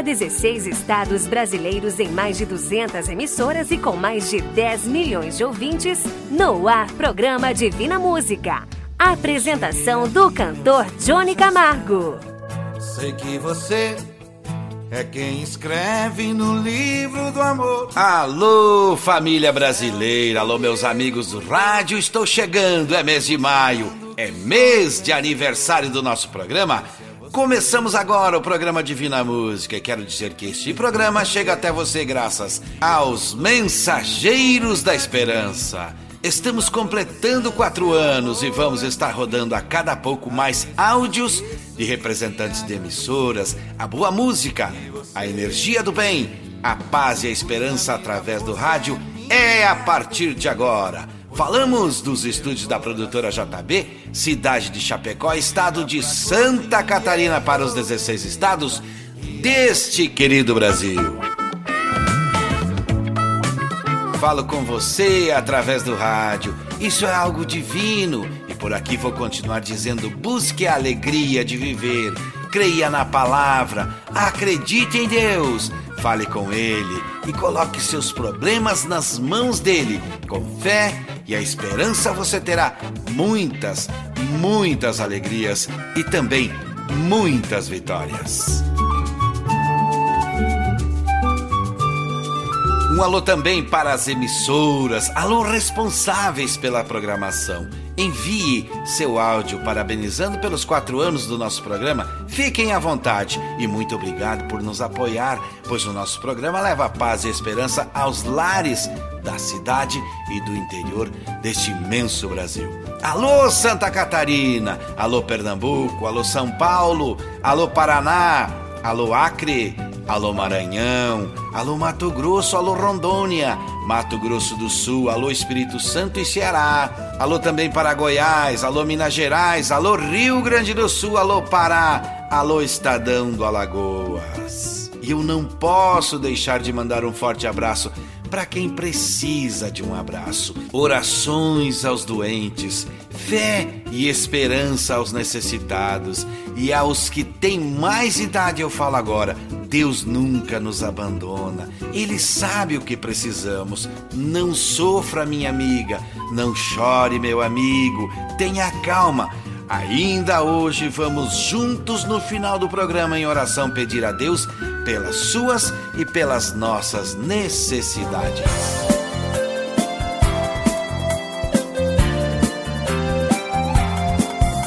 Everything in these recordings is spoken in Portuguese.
para 16 estados brasileiros em mais de 200 emissoras e com mais de 10 milhões de ouvintes, no ar programa Divina Música. Apresentação do cantor Johnny Camargo. Sei que você é quem escreve no livro do amor. Alô, família brasileira, alô, meus amigos do rádio, estou chegando, é mês de maio, é mês de aniversário do nosso programa. Começamos agora o programa Divina Música e quero dizer que este programa chega até você graças aos Mensageiros da Esperança. Estamos completando quatro anos e vamos estar rodando a cada pouco mais áudios de representantes de emissoras, a boa música, a energia do bem, a paz e a esperança através do rádio é a partir de agora. Falamos dos estúdios da produtora JB, cidade de Chapecó, estado de Santa Catarina para os 16 estados deste querido Brasil. Falo com você através do rádio. Isso é algo divino e por aqui vou continuar dizendo: busque a alegria de viver, creia na palavra, acredite em Deus, fale com Ele e coloque seus problemas nas mãos dele. Com fé e a esperança você terá muitas, muitas alegrias e também muitas vitórias. Um alô também para as emissoras, alô responsáveis pela programação. Envie seu áudio parabenizando pelos quatro anos do nosso programa. Fiquem à vontade e muito obrigado por nos apoiar, pois o nosso programa leva paz e esperança aos lares da cidade e do interior deste imenso Brasil. Alô Santa Catarina, alô Pernambuco, alô São Paulo, alô Paraná, alô Acre. Alô Maranhão, alô Mato Grosso, alô Rondônia, Mato Grosso do Sul, alô Espírito Santo e Ceará, alô também para Goiás, alô Minas Gerais, alô Rio Grande do Sul, alô Pará, alô Estadão do Alagoas. E eu não posso deixar de mandar um forte abraço para quem precisa de um abraço. Orações aos doentes, fé e esperança aos necessitados e aos que têm mais idade, eu falo agora, Deus nunca nos abandona. Ele sabe o que precisamos. Não sofra, minha amiga. Não chore, meu amigo. Tenha calma. Ainda hoje vamos juntos no final do programa em oração pedir a Deus pelas suas e pelas nossas necessidades.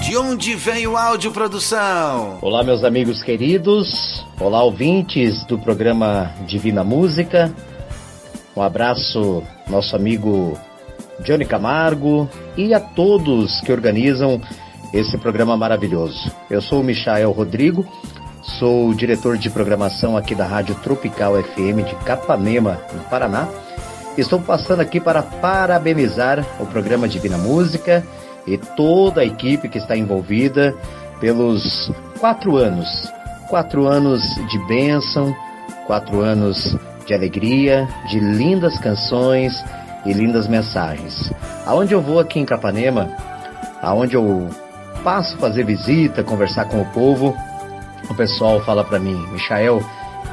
De onde vem o áudio produção? Olá, meus amigos queridos. Olá, ouvintes do programa Divina Música. Um abraço, nosso amigo Johnny Camargo e a todos que organizam esse programa maravilhoso. Eu sou o Michael Rodrigo, sou diretor de programação aqui da Rádio Tropical FM de Capanema, no Paraná. Estou passando aqui para parabenizar o programa Divina Música e toda a equipe que está envolvida pelos quatro anos Quatro anos de bênção, quatro anos de alegria, de lindas canções e lindas mensagens. Aonde eu vou aqui em Capanema, aonde eu passo fazer visita, conversar com o povo, o pessoal fala para mim, Michael,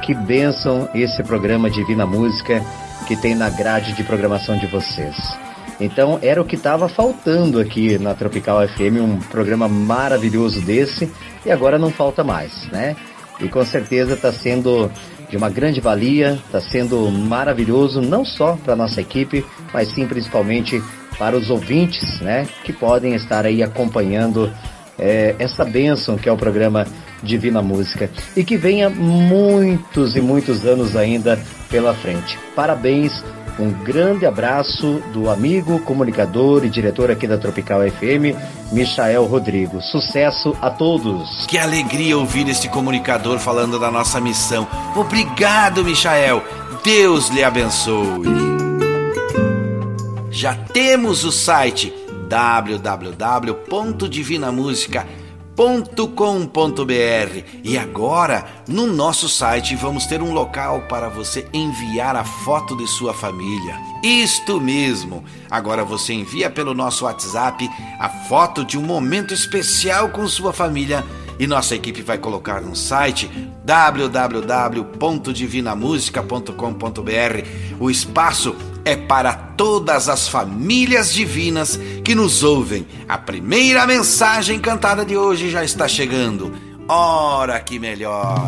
que bênção esse programa Divina Música que tem na grade de programação de vocês. Então era o que estava faltando aqui na Tropical FM, um programa maravilhoso desse, e agora não falta mais, né? e com certeza está sendo de uma grande valia, está sendo maravilhoso não só para nossa equipe, mas sim principalmente para os ouvintes, né, que podem estar aí acompanhando é, essa bênção que é o programa Divina Música e que venha muitos e muitos anos ainda pela frente. Parabéns um grande abraço do amigo, comunicador e diretor aqui da Tropical FM, Michael Rodrigo. Sucesso a todos! Que alegria ouvir este comunicador falando da nossa missão. Obrigado, Michael. Deus lhe abençoe. Já temos o site www.divinamusica.com www.radiocultura.com.br e agora no nosso site vamos ter um local para você enviar a foto de sua família. Isto mesmo! Agora você envia pelo nosso WhatsApp a foto de um momento especial com sua família e nossa equipe vai colocar no site www.divinamusica.com.br. O espaço é para todas as famílias divinas que nos ouvem. A primeira mensagem cantada de hoje já está chegando. Ora que melhor!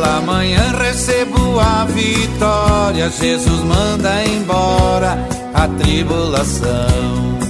Pela manhã recebo a vitória, Jesus manda embora a tribulação.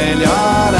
melhor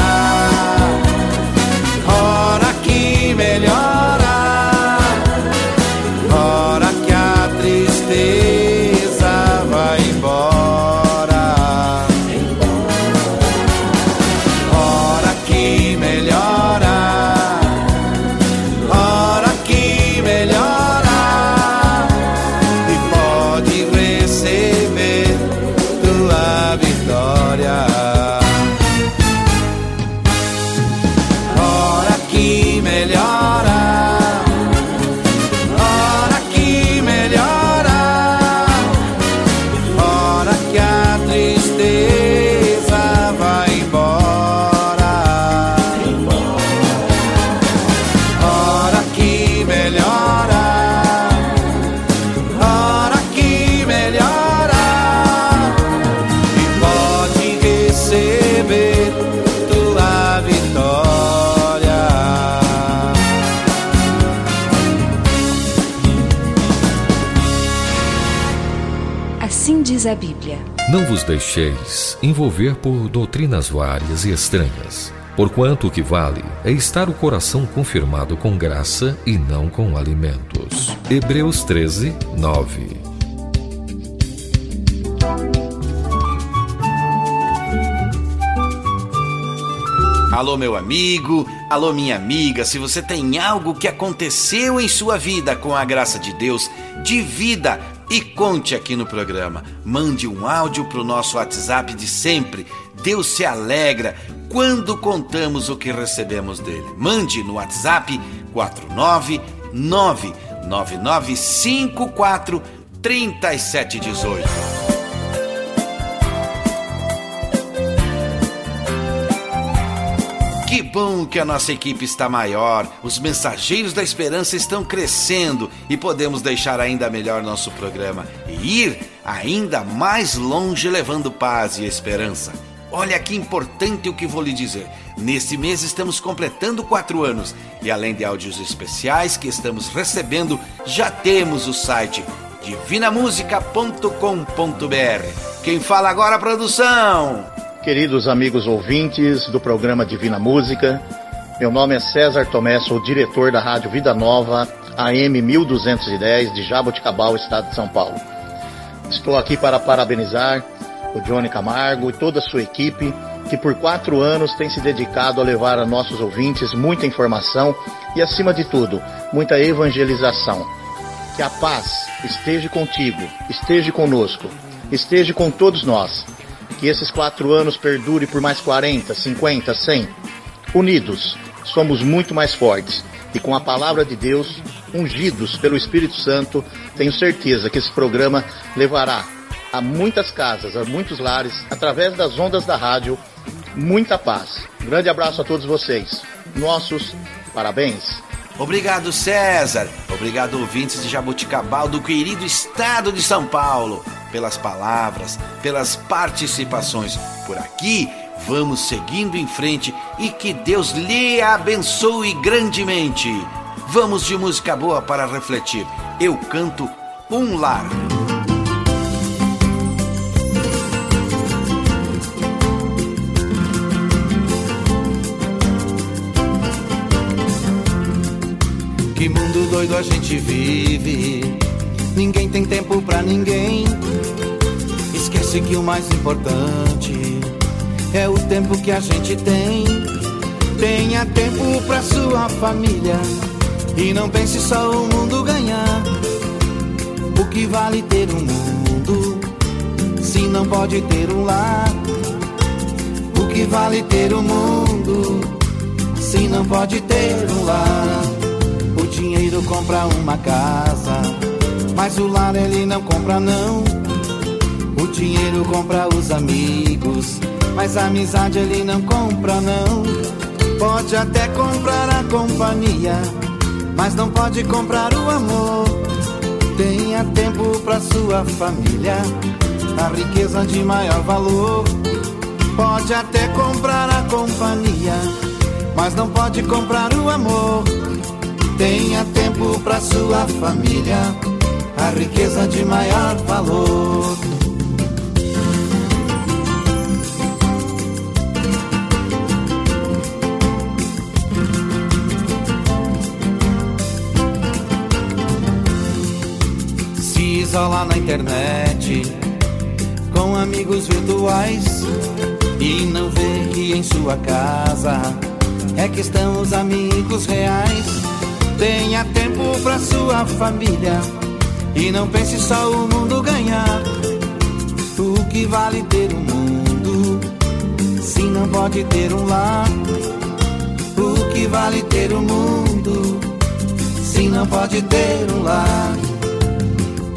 Não vos deixeis envolver por doutrinas várias e estranhas, porquanto o que vale é estar o coração confirmado com graça e não com alimentos. Hebreus 13, 9. Alô, meu amigo, alô, minha amiga. Se você tem algo que aconteceu em sua vida com a graça de Deus, divida e conte aqui no programa. Mande um áudio para o nosso WhatsApp de sempre. Deus se alegra quando contamos o que recebemos dele. Mande no WhatsApp 499 9954 3718. Que bom que a nossa equipe está maior, os mensageiros da esperança estão crescendo e podemos deixar ainda melhor nosso programa e ir ainda mais longe levando paz e esperança. Olha que importante o que vou lhe dizer. Neste mês estamos completando quatro anos e além de áudios especiais que estamos recebendo, já temos o site divinamusica.com.br. Quem fala agora, produção? Queridos amigos ouvintes do programa Divina Música, meu nome é César Tomé, sou diretor da Rádio Vida Nova, AM 1210 de Jaboticabal, estado de São Paulo. Estou aqui para parabenizar o Johnny Camargo e toda a sua equipe, que por quatro anos tem se dedicado a levar a nossos ouvintes muita informação e, acima de tudo, muita evangelização. Que a paz esteja contigo, esteja conosco, esteja com todos nós. Que esses quatro anos perdure por mais 40, 50, 100. Unidos, somos muito mais fortes. E com a palavra de Deus, ungidos pelo Espírito Santo, tenho certeza que esse programa levará a muitas casas, a muitos lares, através das ondas da rádio, muita paz. Um grande abraço a todos vocês. Nossos parabéns. Obrigado, César. Obrigado, ouvintes de Jabuticabal, do querido estado de São Paulo, pelas palavras, pelas participações. Por aqui, vamos seguindo em frente e que Deus lhe abençoe grandemente. Vamos de música boa para refletir. Eu canto Um Lar. Que mundo doido a gente vive. Ninguém tem tempo pra ninguém. Esquece que o mais importante é o tempo que a gente tem. Tenha tempo pra sua família e não pense só o mundo ganhar. O que vale ter um mundo se não pode ter um lar? O que vale ter um mundo se não pode ter um lar? O dinheiro compra uma casa, mas o lar ele não compra não. O dinheiro compra os amigos, mas a amizade ele não compra não. Pode até comprar a companhia mas não pode comprar o amor. Tenha tempo para sua família, a riqueza de maior valor. Pode até comprar a companhia, mas não pode comprar o amor. Tenha tempo para sua família, a riqueza de maior valor. Isola na internet com amigos virtuais e não vê que em sua casa é que estão os amigos reais. Tenha tempo pra sua família e não pense só o mundo ganhar. O que vale ter um mundo se não pode ter um lar? O que vale ter um mundo se não pode ter um lar?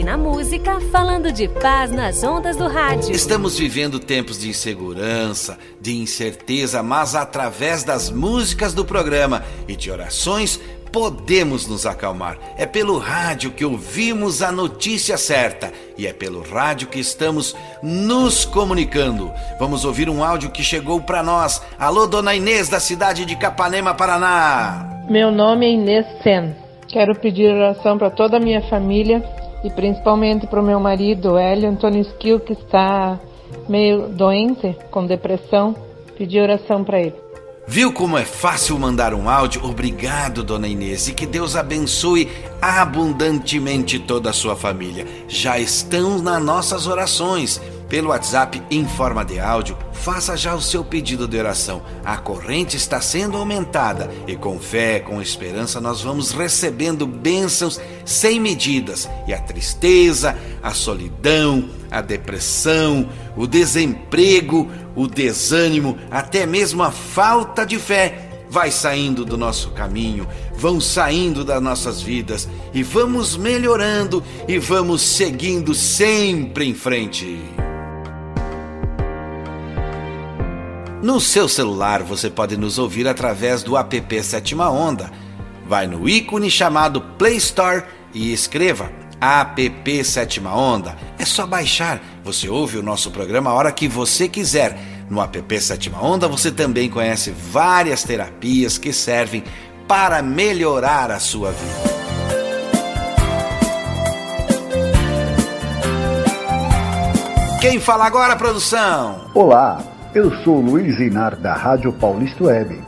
Divina Música, falando de paz nas ondas do rádio. Estamos vivendo tempos de insegurança, de incerteza, mas através das músicas do programa e de orações podemos nos acalmar. É pelo rádio que ouvimos a notícia certa e é pelo rádio que estamos nos comunicando. Vamos ouvir um áudio que chegou para nós. Alô, dona Inês, da cidade de Capanema, Paraná. Meu nome é Inês Sen. Quero pedir oração para toda a minha família e principalmente para o meu marido, Hélio Antônio Skill, que está meio doente, com depressão, pedir oração para ele. Viu como é fácil mandar um áudio? Obrigado, dona Inês, e que Deus abençoe abundantemente toda a sua família. Já estão nas nossas orações pelo WhatsApp em forma de áudio, faça já o seu pedido de oração. A corrente está sendo aumentada e com fé, com esperança, nós vamos recebendo bênçãos sem medidas. E a tristeza, a solidão, a depressão, o desemprego, o desânimo, até mesmo a falta de fé vai saindo do nosso caminho, vão saindo das nossas vidas e vamos melhorando e vamos seguindo sempre em frente. No seu celular você pode nos ouvir através do app Sétima Onda. Vai no ícone chamado Play Store e escreva app Sétima Onda. É só baixar. Você ouve o nosso programa a hora que você quiser. No app Sétima Onda você também conhece várias terapias que servem para melhorar a sua vida. Quem fala agora, produção? Olá, eu sou Luiz Inar da Rádio Paulista Web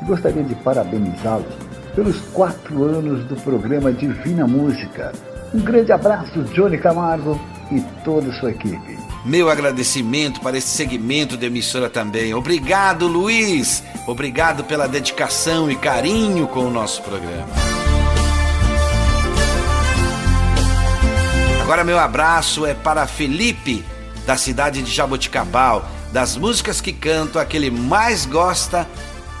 e gostaria de parabenizá-los pelos quatro anos do programa Divina Música. Um grande abraço, Johnny Camargo e toda a sua equipe. Meu agradecimento para esse segmento de emissora também. Obrigado, Luiz. Obrigado pela dedicação e carinho com o nosso programa. Agora, meu abraço é para Felipe da cidade de Jaboticabal, das músicas que canto, a que ele mais gosta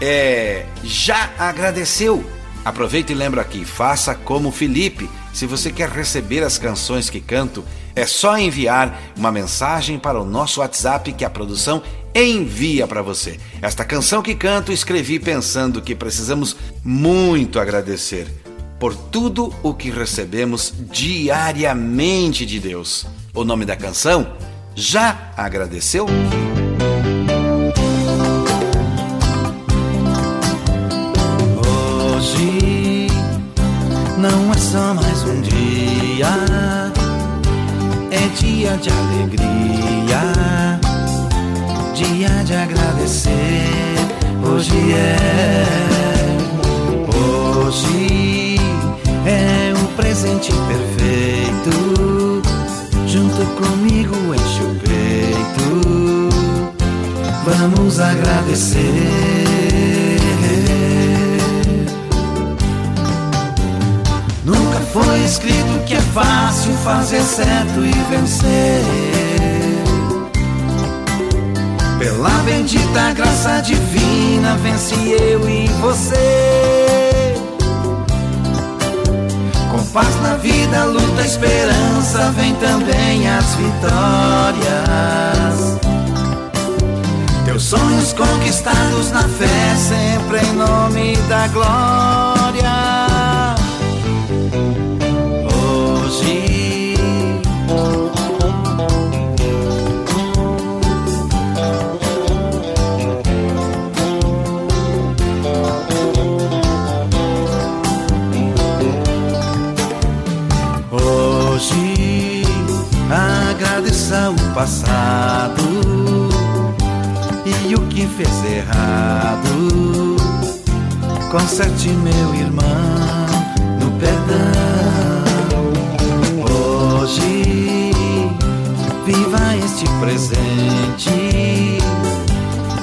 é Já Agradeceu. Aproveita e lembra aqui, faça como Felipe. Se você quer receber as canções que canto, é só enviar uma mensagem para o nosso WhatsApp que a produção envia para você. Esta canção que canto escrevi pensando que precisamos muito agradecer por tudo o que recebemos diariamente de Deus. O nome da canção já agradeceu? Graça divina, vence eu e você. Com paz na vida, luta, esperança, vem também as vitórias. Teus sonhos conquistados na fé, sempre em nome da glória. Que fez errado. Conserte, meu irmão, no perdão. Hoje viva este presente,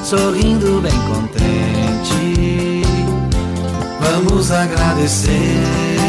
sorrindo bem contente. Vamos agradecer.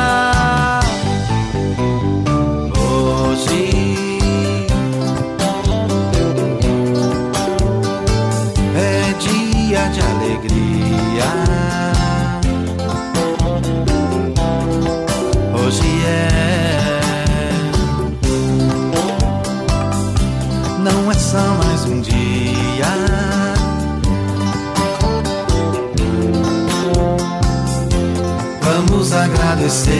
Agradecer.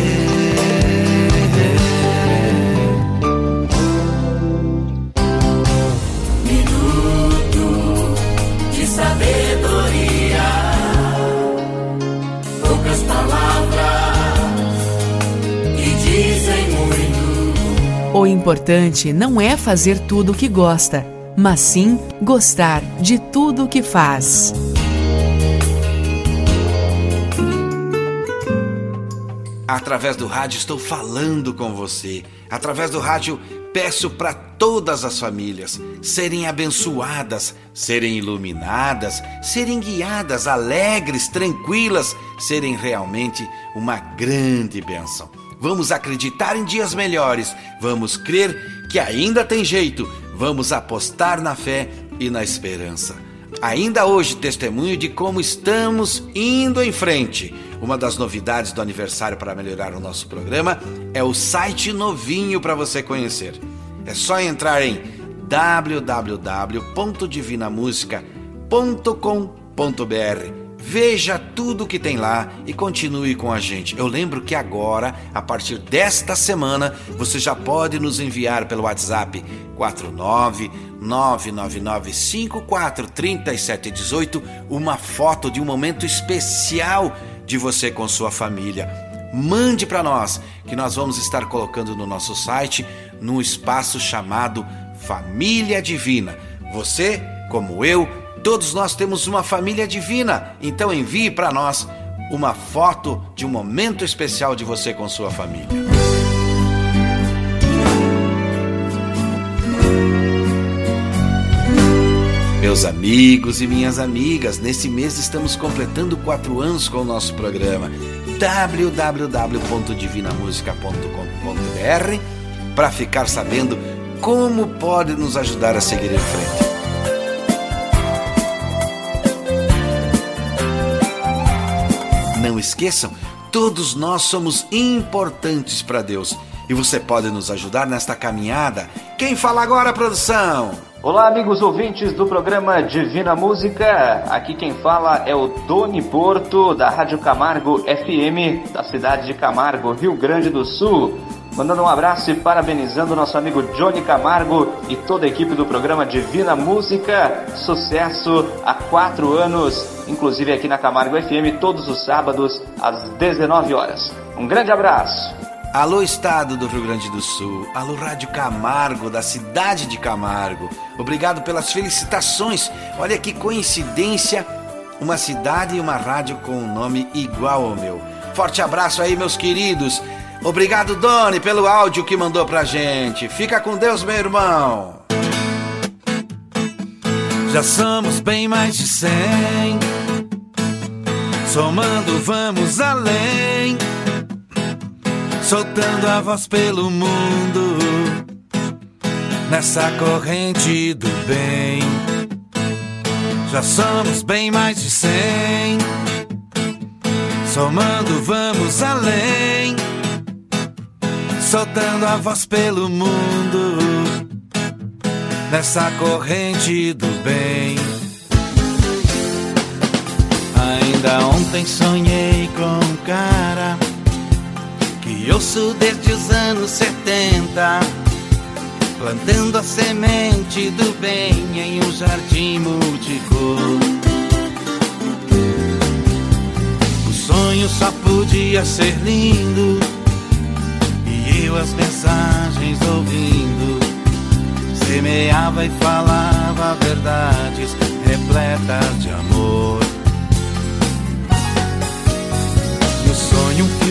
Minuto de sabedoria. Palavras que dizem muito. O importante não é fazer tudo o que gosta, mas sim gostar de tudo o que faz. Através do rádio estou falando com você. Através do rádio peço para todas as famílias serem abençoadas, serem iluminadas, serem guiadas, alegres, tranquilas, serem realmente uma grande bênção. Vamos acreditar em dias melhores, vamos crer que ainda tem jeito, vamos apostar na fé e na esperança. Ainda hoje, testemunho de como estamos indo em frente. Uma das novidades do aniversário para melhorar o nosso programa é o site novinho para você conhecer. É só entrar em www.divinamusica.com.br Veja tudo que tem lá e continue com a gente. Eu lembro que agora, a partir desta semana, você já pode nos enviar pelo WhatsApp 49999543718 uma foto de um momento especial de você com sua família. Mande para nós, que nós vamos estar colocando no nosso site, num espaço chamado Família Divina. Você, como eu, Todos nós temos uma família divina, então envie para nós uma foto de um momento especial de você com sua família. Meus amigos e minhas amigas, nesse mês estamos completando quatro anos com o nosso programa www.divinamusica.com.br para ficar sabendo como pode nos ajudar a seguir em frente. Não esqueçam, todos nós somos importantes para Deus e você pode nos ajudar nesta caminhada. Quem fala agora, produção? Olá, amigos ouvintes do programa Divina Música. Aqui quem fala é o Doni Porto, da Rádio Camargo FM, da cidade de Camargo, Rio Grande do Sul. Mandando um abraço e parabenizando nosso amigo Johnny Camargo e toda a equipe do programa Divina Música. Sucesso há quatro anos, inclusive aqui na Camargo FM, todos os sábados às 19 horas. Um grande abraço! Alô, Estado do Rio Grande do Sul. Alô, Rádio Camargo, da cidade de Camargo. Obrigado pelas felicitações. Olha que coincidência, uma cidade e uma rádio com um nome igual ao meu. Forte abraço aí, meus queridos. Obrigado, Doni, pelo áudio que mandou pra gente. Fica com Deus, meu irmão. Já somos bem mais de cem. Somando, vamos além. Soltando a voz pelo mundo. Nessa corrente do bem. Já somos bem mais de cem. Somando, vamos além soltando a voz pelo mundo nessa corrente do bem. Ainda ontem sonhei com um cara que ouço desde os anos 70, plantando a semente do bem em um jardim multicor. O sonho só podia ser lindo eu as mensagens ouvindo, semeava e falava verdades repletas de amor. No sonho um filme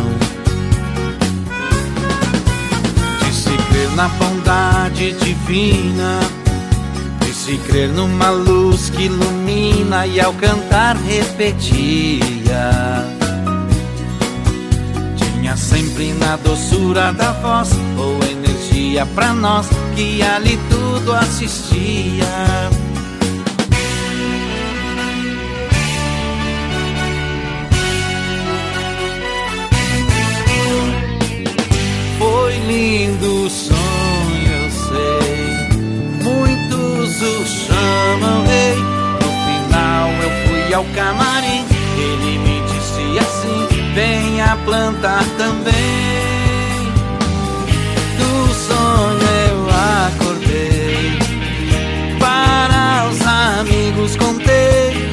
Crer na bondade divina, de se crer numa luz que ilumina e ao cantar repetia tinha sempre na doçura da voz ou energia pra nós que ali tudo assistia. do sonho eu sei. Muitos o chamam rei. No final eu fui ao camarim. Ele me disse assim: venha plantar também. Do sonho eu acordei. Para os amigos contei.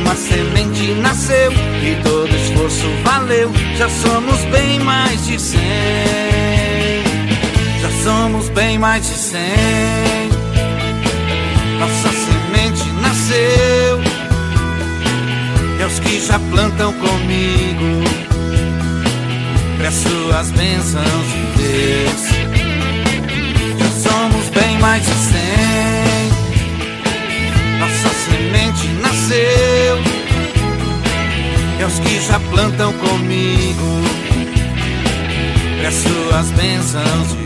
Uma semente nasceu e todo esforço valeu. Já somos bem mais de cem. Somos bem mais de cem. Nossa semente nasceu. E aos que já plantam comigo, peço as bênçãos de Deus. Já somos bem mais de cem. Nossa semente nasceu. E aos que já plantam comigo, peço as bênçãos de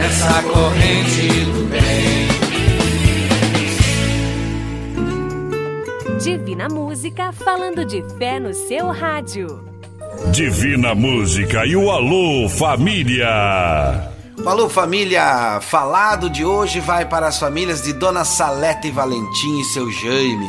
nessa corrente do bem. Divina Música falando de fé no seu rádio. Divina Música e o Alô Família. Alô família, falado de hoje vai para as famílias de Dona Salete Valentim e seu Jaime.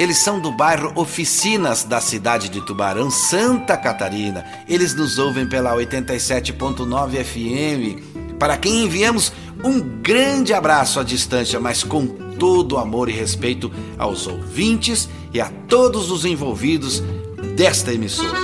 Eles são do bairro Oficinas da cidade de Tubarão, Santa Catarina. Eles nos ouvem pela 87.9 FM. Para quem enviamos um grande abraço à distância, mas com todo amor e respeito aos ouvintes e a todos os envolvidos desta emissora.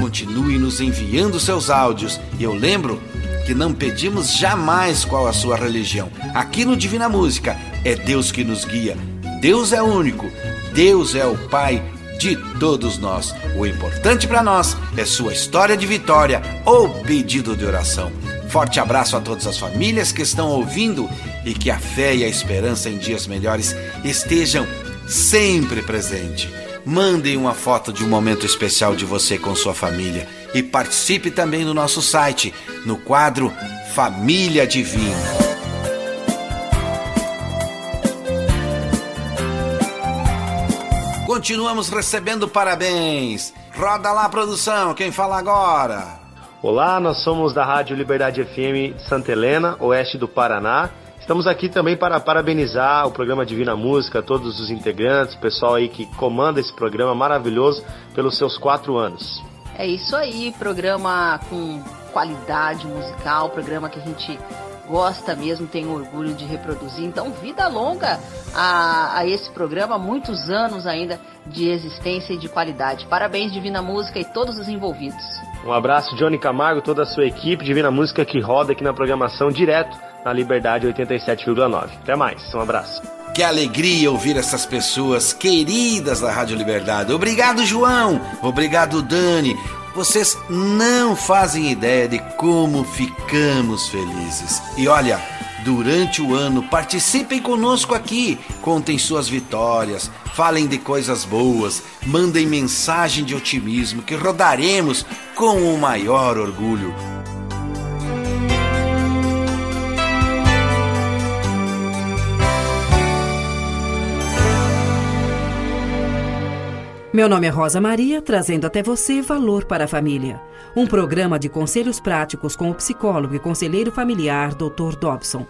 Continue nos enviando seus áudios e eu lembro que não pedimos jamais qual a sua religião. Aqui no Divina Música é Deus que nos guia. Deus é único. Deus é o Pai de todos nós. O importante para nós é sua história de vitória ou pedido de oração. Forte abraço a todas as famílias que estão ouvindo e que a fé e a esperança em dias melhores estejam sempre presente. Mandem uma foto de um momento especial de você com sua família e participe também no nosso site, no quadro Família Divina. Continuamos recebendo parabéns. Roda lá, produção, quem fala agora? Olá, nós somos da Rádio Liberdade FM Santa Helena, oeste do Paraná. Estamos aqui também para parabenizar o programa Divina Música, todos os integrantes, o pessoal aí que comanda esse programa maravilhoso pelos seus quatro anos. É isso aí, programa com qualidade musical, programa que a gente gosta mesmo, tem orgulho de reproduzir. Então, vida longa a, a, esse programa, muitos anos ainda de existência e de qualidade. Parabéns, Divina Música e todos os envolvidos. Um abraço, Johnny Camargo, toda a sua equipe, Divina Música que roda aqui na programação direto na Liberdade 87,9. Até mais, um abraço. Que alegria ouvir essas pessoas queridas da Rádio Liberdade. Obrigado, João. Obrigado, Dani. Vocês não fazem ideia de como ficamos felizes. E olha, durante o ano participem conosco aqui, contem suas vitórias, falem de coisas boas, mandem mensagem de otimismo que rodaremos com o maior orgulho. Meu nome é Rosa Maria, trazendo até você Valor para a Família, um programa de conselhos práticos com o psicólogo e conselheiro familiar Dr. Dobson,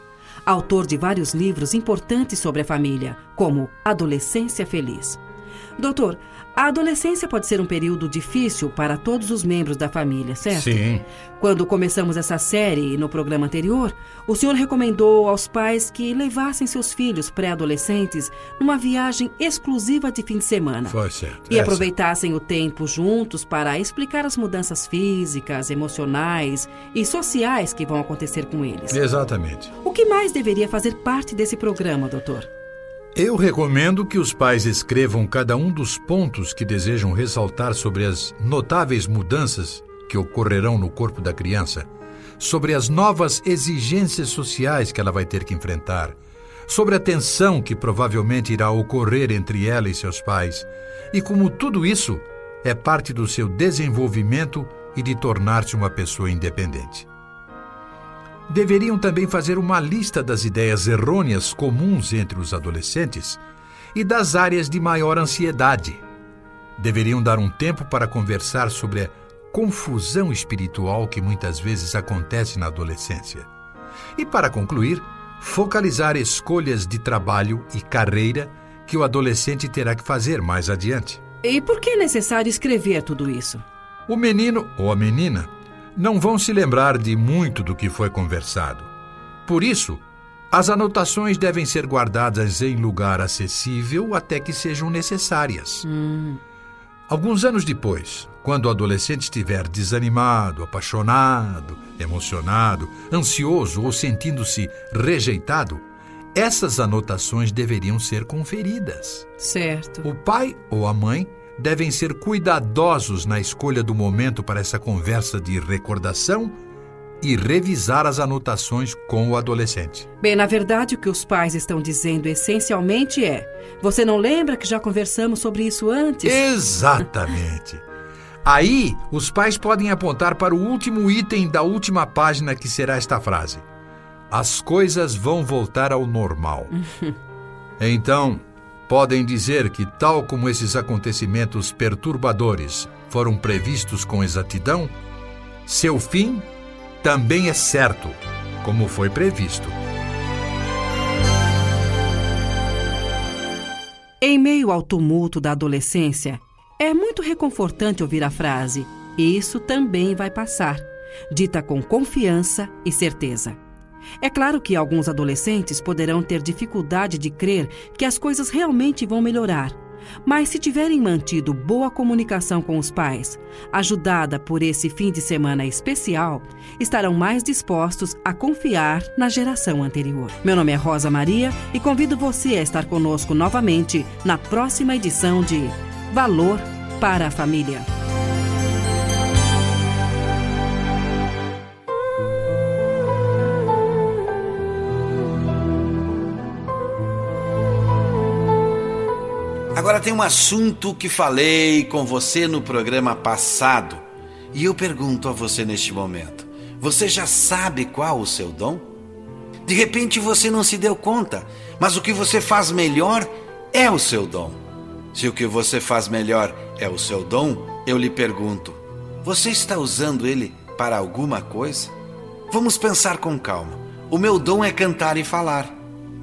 autor de vários livros importantes sobre a família, como Adolescência Feliz. Doutor, a adolescência pode ser um período difícil para todos os membros da família, certo? Sim. Quando começamos essa série no programa anterior, o senhor recomendou aos pais que levassem seus filhos pré-adolescentes numa viagem exclusiva de fim de semana. Foi certo. E Essa. aproveitassem o tempo juntos para explicar as mudanças físicas, emocionais e sociais que vão acontecer com eles. Exatamente. O que mais deveria fazer parte desse programa, doutor? Eu recomendo que os pais escrevam cada um dos pontos que desejam ressaltar sobre as notáveis mudanças que ocorrerão no corpo da criança, sobre as novas exigências sociais que ela vai ter que enfrentar, sobre a tensão que provavelmente irá ocorrer entre ela e seus pais, e como tudo isso é parte do seu desenvolvimento e de tornar-se uma pessoa independente. Deveriam também fazer uma lista das ideias errôneas comuns entre os adolescentes e das áreas de maior ansiedade. Deveriam dar um tempo para conversar sobre a confusão espiritual que muitas vezes acontece na adolescência. E para concluir, focalizar escolhas de trabalho e carreira que o adolescente terá que fazer mais adiante. E por que é necessário escrever tudo isso? O menino ou a menina não vão se lembrar de muito do que foi conversado. Por isso, as anotações devem ser guardadas em lugar acessível até que sejam necessárias. Hum. Alguns anos depois, quando o adolescente estiver desanimado, apaixonado, emocionado, ansioso ou sentindo-se rejeitado, essas anotações deveriam ser conferidas. Certo. O pai ou a mãe devem ser cuidadosos na escolha do momento para essa conversa de recordação e revisar as anotações com o adolescente. Bem, na verdade, o que os pais estão dizendo essencialmente é: você não lembra que já conversamos sobre isso antes? Exatamente. Aí, os pais podem apontar para o último item da última página que será esta frase: As coisas vão voltar ao normal. então, podem dizer que, tal como esses acontecimentos perturbadores foram previstos com exatidão, seu fim também é certo, como foi previsto. Em meio ao tumulto da adolescência, é muito reconfortante ouvir a frase: Isso também vai passar, dita com confiança e certeza. É claro que alguns adolescentes poderão ter dificuldade de crer que as coisas realmente vão melhorar. Mas se tiverem mantido boa comunicação com os pais, ajudada por esse fim de semana especial, estarão mais dispostos a confiar na geração anterior. Meu nome é Rosa Maria e convido você a estar conosco novamente na próxima edição de Valor para a Família. Agora tem um assunto que falei com você no programa passado e eu pergunto a você neste momento: você já sabe qual o seu dom? De repente você não se deu conta, mas o que você faz melhor é o seu dom. Se o que você faz melhor é o seu dom, eu lhe pergunto: você está usando ele para alguma coisa? Vamos pensar com calma. O meu dom é cantar e falar.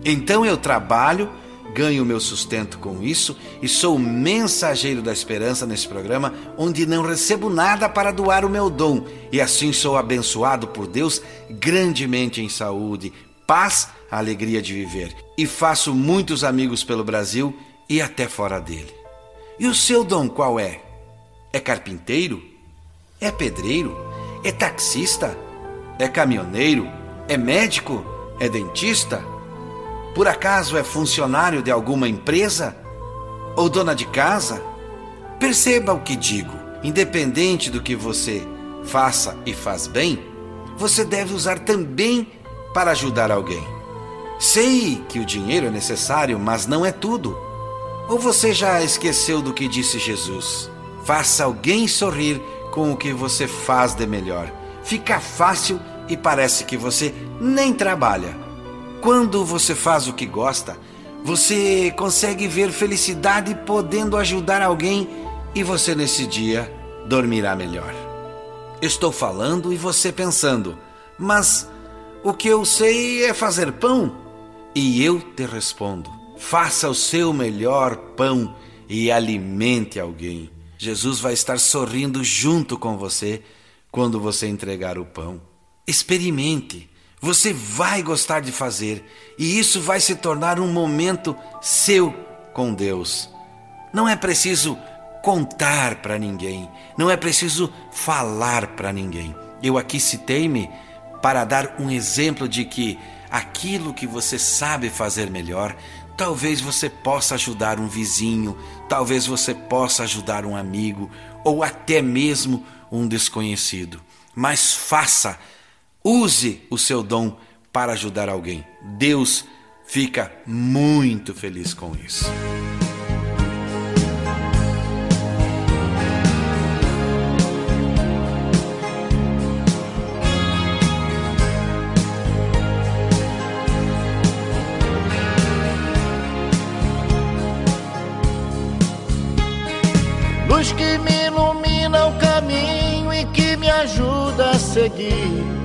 Então eu trabalho ganho meu sustento com isso e sou mensageiro da esperança nesse programa, onde não recebo nada para doar o meu dom, e assim sou abençoado por Deus grandemente em saúde, paz, alegria de viver, e faço muitos amigos pelo Brasil e até fora dele. E o seu dom qual é? É carpinteiro? É pedreiro? É taxista? É caminhoneiro? É médico? É dentista? Por acaso é funcionário de alguma empresa? Ou dona de casa? Perceba o que digo. Independente do que você faça e faz bem, você deve usar também para ajudar alguém. Sei que o dinheiro é necessário, mas não é tudo. Ou você já esqueceu do que disse Jesus? Faça alguém sorrir com o que você faz de melhor. Fica fácil e parece que você nem trabalha quando você faz o que gosta, você consegue ver felicidade podendo ajudar alguém e você nesse dia dormirá melhor. Estou falando e você pensando, mas o que eu sei é fazer pão? E eu te respondo: faça o seu melhor pão e alimente alguém. Jesus vai estar sorrindo junto com você quando você entregar o pão. Experimente. Você vai gostar de fazer e isso vai se tornar um momento seu com Deus. Não é preciso contar para ninguém, não é preciso falar para ninguém. Eu aqui citei-me para dar um exemplo de que aquilo que você sabe fazer melhor, talvez você possa ajudar um vizinho, talvez você possa ajudar um amigo ou até mesmo um desconhecido. Mas faça Use o seu dom para ajudar alguém. Deus fica muito feliz com isso. Luz que me ilumina o caminho e que me ajuda a seguir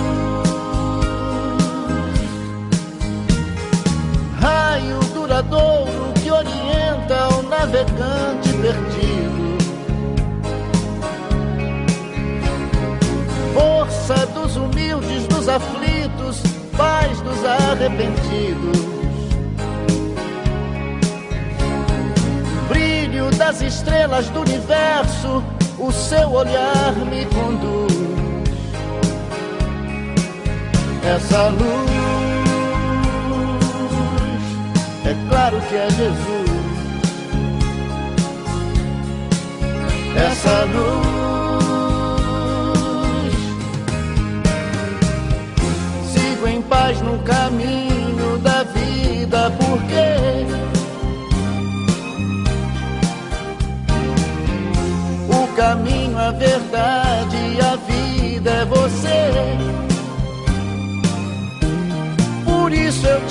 raio duradouro que orienta o navegante perdido. Força dos humildes, dos aflitos, paz dos arrependidos. brilho das estrelas do universo, o seu olhar me conduz. Essa luz, é claro que é Jesus. Essa luz, sigo em paz no caminho da vida, porque O caminho, a verdade e a vida é você. Por isso eu te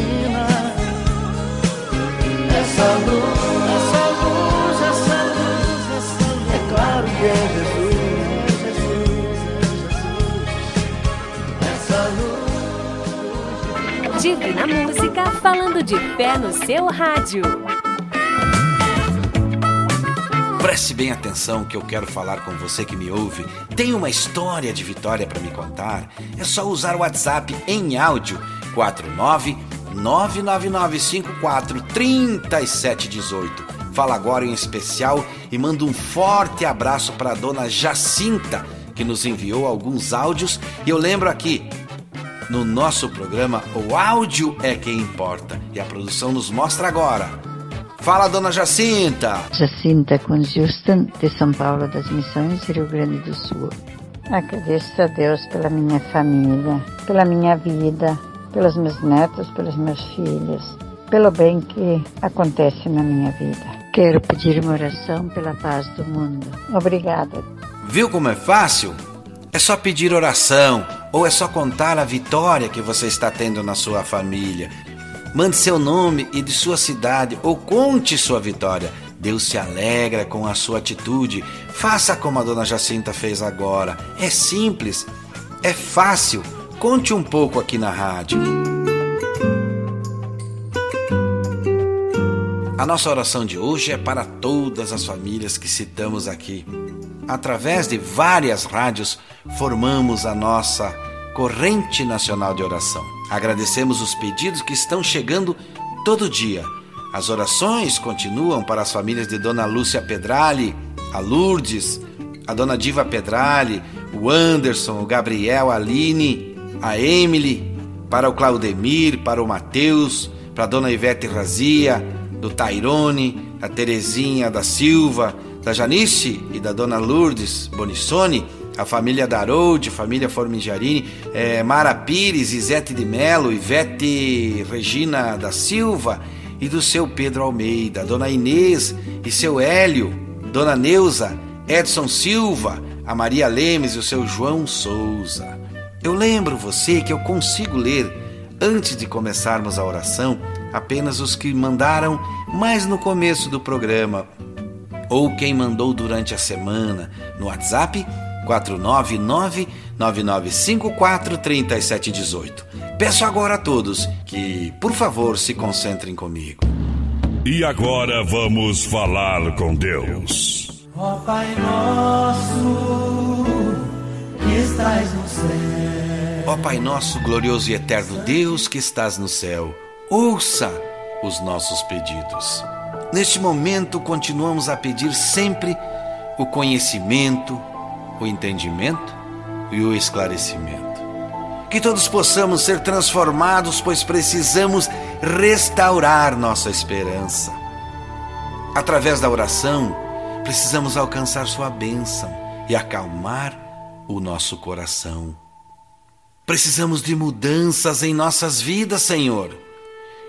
Essa luz, essa luz, essa luz, essa luz. É claro que é Jesus. É Jesus, é Jesus. Essa luz. Divina Música falando de fé no seu rádio. Preste bem atenção que eu quero falar com você que me ouve. Tem uma história de vitória para me contar? É só usar o WhatsApp em áudio 49 99954 3718. Fala agora em especial e manda um forte abraço para dona Jacinta, que nos enviou alguns áudios. E eu lembro aqui, no nosso programa, o áudio é quem importa. E a produção nos mostra agora. Fala, dona Jacinta! Jacinta com Justin, de São Paulo das Missões, Rio Grande do Sul. Agradeço a Deus pela minha família, pela minha vida, pelos meus netos, pelos meus filhos. pelo bem que acontece na minha vida. Quero pedir uma oração pela paz do mundo. Obrigada. Viu como é fácil? É só pedir oração ou é só contar a vitória que você está tendo na sua família. Mande seu nome e de sua cidade ou conte sua vitória. Deus se alegra com a sua atitude. Faça como a dona Jacinta fez agora. É simples, é fácil. Conte um pouco aqui na rádio. A nossa oração de hoje é para todas as famílias que citamos aqui. Através de várias rádios, formamos a nossa corrente nacional de oração. Agradecemos os pedidos que estão chegando todo dia. As orações continuam para as famílias de Dona Lúcia Pedrali, a Lourdes, a Dona Diva Pedrali, o Anderson, o Gabriel, a Aline, a Emily, para o Claudemir, para o Mateus, para a Dona Ivete Razia, do Tairone, a Terezinha da Silva, da Janice e da Dona Lourdes Bonissoni, a família Darold, família Formigiarini, é, Mara Pires, Isete de Melo, Ivete Regina da Silva e do seu Pedro Almeida, Dona Inês e seu Hélio, Dona Neuza, Edson Silva, a Maria Lemes e o seu João Souza. Eu lembro você que eu consigo ler, antes de começarmos a oração, apenas os que mandaram mais no começo do programa, ou quem mandou durante a semana no WhatsApp 499-9954-3718. Peço agora a todos que, por favor, se concentrem comigo. E agora vamos falar com Deus. Ó Pai nosso, estás no céu. Ó Pai nosso, glorioso e eterno Deus que estás no céu, ouça os nossos pedidos. Neste momento, continuamos a pedir sempre o conhecimento, o entendimento e o esclarecimento. Que todos possamos ser transformados, pois precisamos restaurar nossa esperança. Através da oração, precisamos alcançar Sua bênção e acalmar o nosso coração. Precisamos de mudanças em nossas vidas, Senhor.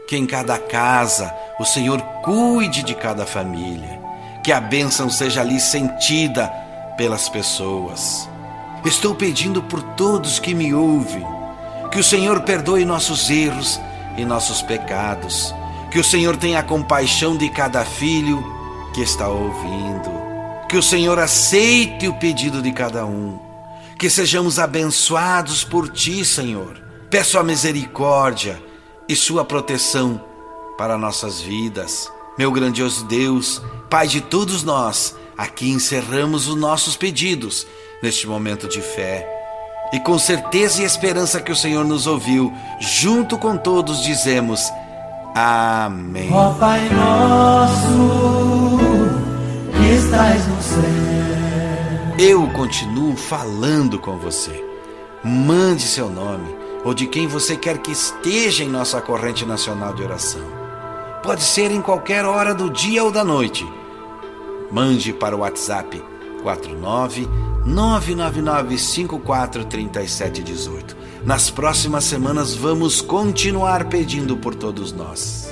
Que em cada casa o Senhor cuide de cada família. Que a bênção seja ali sentida pelas pessoas. Estou pedindo por todos que me ouvem, que o Senhor perdoe nossos erros e nossos pecados, que o Senhor tenha compaixão de cada filho que está ouvindo, que o Senhor aceite o pedido de cada um, que sejamos abençoados por Ti, Senhor. Peço a misericórdia e Sua proteção para nossas vidas. Meu grandioso Deus, Pai de todos nós, aqui encerramos os nossos pedidos neste momento de fé. E com certeza e esperança que o Senhor nos ouviu, junto com todos dizemos: Amém. Ó Pai nosso, que estás no céu. Eu continuo falando com você. Mande seu nome ou de quem você quer que esteja em nossa corrente nacional de oração. Pode ser em qualquer hora do dia ou da noite. Mande para o WhatsApp 49 999543718. Nas próximas semanas vamos continuar pedindo por todos nós.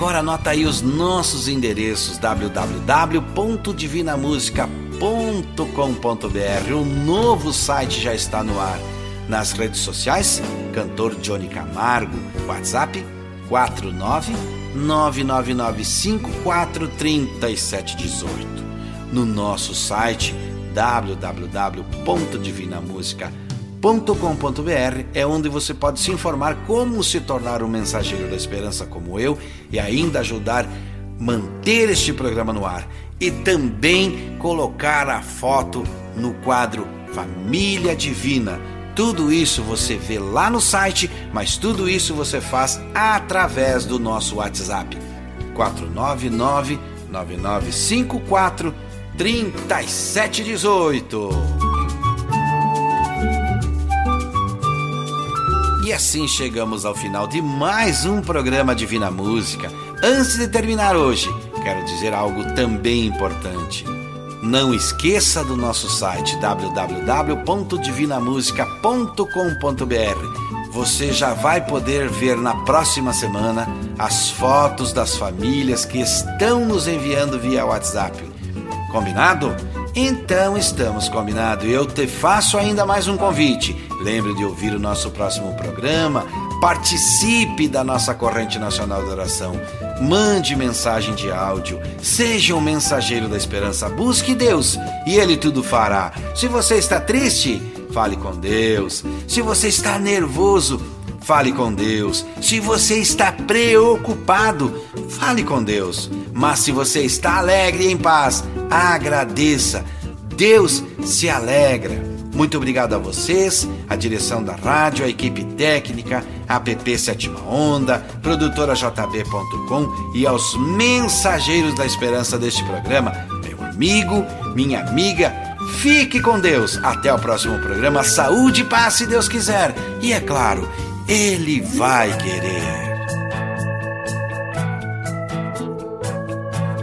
Agora anota aí os nossos endereços www.divinamusica.com cantor.com.br. O novo site já está no ar. Nas redes sociais, cantor Johnny Camargo, WhatsApp 49999543718. No nosso site www.divinamusica.com.br é onde você pode se informar como se tornar um mensageiro da esperança como eu e ainda ajudar manter este programa no ar e também colocar a foto no quadro Família Divina. Tudo isso você vê lá no site, mas tudo isso você faz através do nosso WhatsApp 499 9954 3718. E assim chegamos ao final de mais um programa Divina Música. Antes de terminar hoje, quero dizer algo também importante. Não esqueça do nosso site www.divinamusica.com.br. Você já vai poder ver na próxima semana as fotos das famílias que estão nos enviando via WhatsApp. Combinado? Então estamos combinados. Eu te faço ainda mais um convite. Lembre de ouvir o nosso próximo programa Participe da nossa corrente nacional de oração. Mande mensagem de áudio. Seja um mensageiro da esperança. Busque Deus e Ele tudo fará. Se você está triste, fale com Deus. Se você está nervoso, fale com Deus. Se você está preocupado, fale com Deus. Mas se você está alegre e em paz, agradeça. Deus se alegra. Muito obrigado a vocês, a direção da rádio, a equipe técnica, a app Sétima Onda, produtora JB.com e aos mensageiros da esperança deste programa, meu amigo, minha amiga. Fique com Deus. Até o próximo programa. Saúde paz, se Deus quiser. E é claro, Ele vai querer.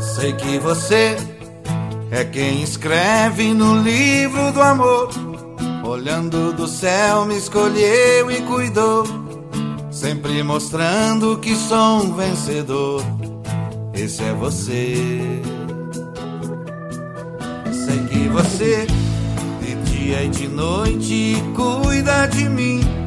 Sei que você é quem escreve no livro do amor. Olhando do céu, me escolheu e cuidou, sempre mostrando que sou um vencedor. Esse é você. Sei que você, de dia e de noite, cuida de mim.